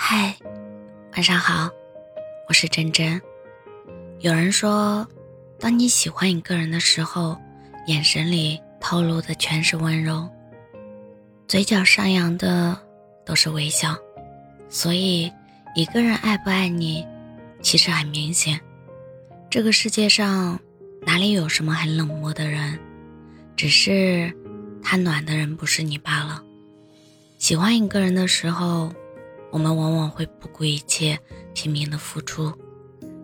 嗨，晚上好，我是真真。有人说，当你喜欢一个人的时候，眼神里透露的全是温柔，嘴角上扬的都是微笑。所以，一个人爱不爱你，其实很明显。这个世界上哪里有什么很冷漠的人，只是他暖的人不是你罢了。喜欢一个人的时候。我们往往会不顾一切，拼命的付出，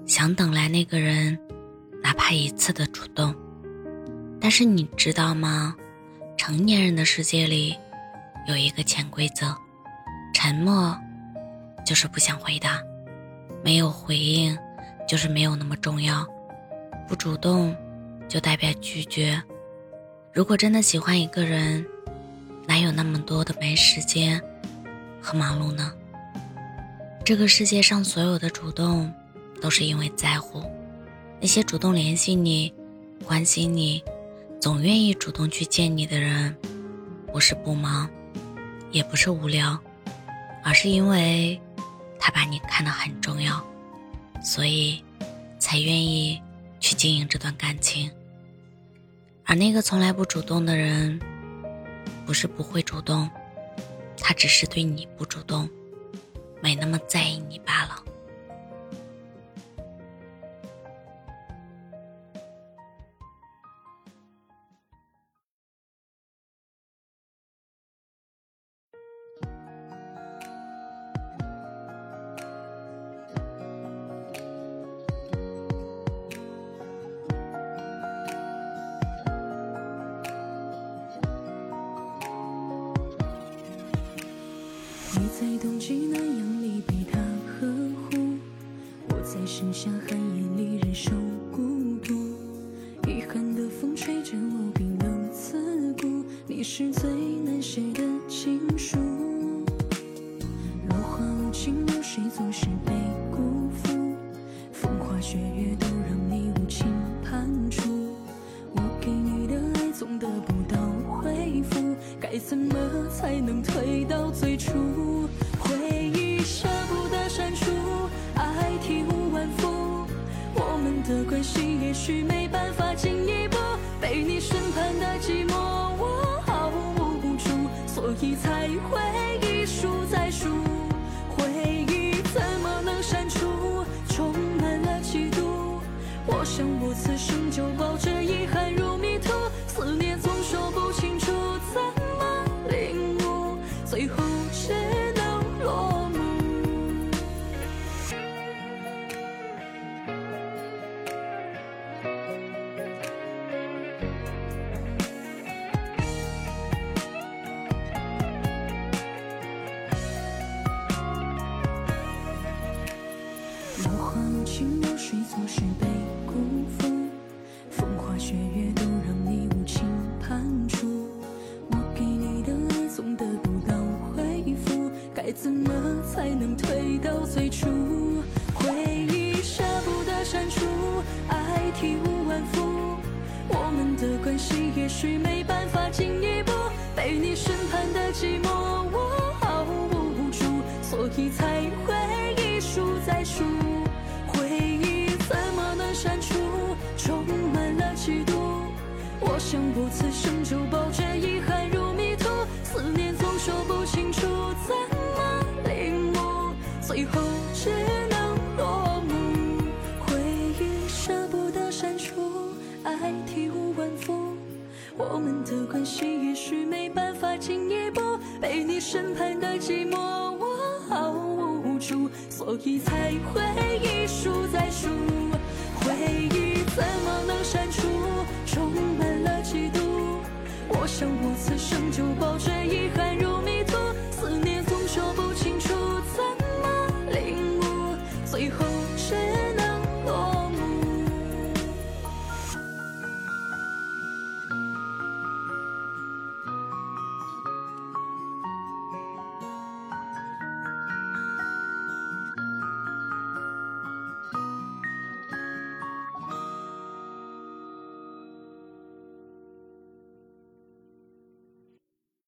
想等来那个人，哪怕一次的主动。但是你知道吗？成年人的世界里，有一个潜规则：沉默就是不想回答，没有回应就是没有那么重要，不主动就代表拒绝。如果真的喜欢一个人，哪有那么多的没时间和忙碌呢？这个世界上所有的主动，都是因为在乎。那些主动联系你、关心你、总愿意主动去见你的人，不是不忙，也不是无聊，而是因为他把你看得很重要，所以才愿意去经营这段感情。而那个从来不主动的人，不是不会主动，他只是对你不主动。没那么在意你罢了。是最难写的情书。落花无情，有谁总是被辜负？风花雪月都让你无情判处，我给你的爱总得不到回复，该怎么才能退到最初？回忆舍不得删除，爱体无完肤，我们的关系也许没办法进一无情流水总是被辜负，风花雪月都让你无情判处。我给你的爱总得不到回复，该怎么才能退到最初？回忆舍不得删除，爱体无完肤，我们的关系也许没办法进一步。被你审判的寂寞，我毫无助，所以才会我想我此生就抱着遗憾入迷途，思念总说不清楚，怎么领悟？最后只能落幕。回忆舍不得删除，爱体无完肤，我们的关系也许没办法进一步。被你审判的寂寞，我毫无助，所以才会一输再输。就抱着遗憾。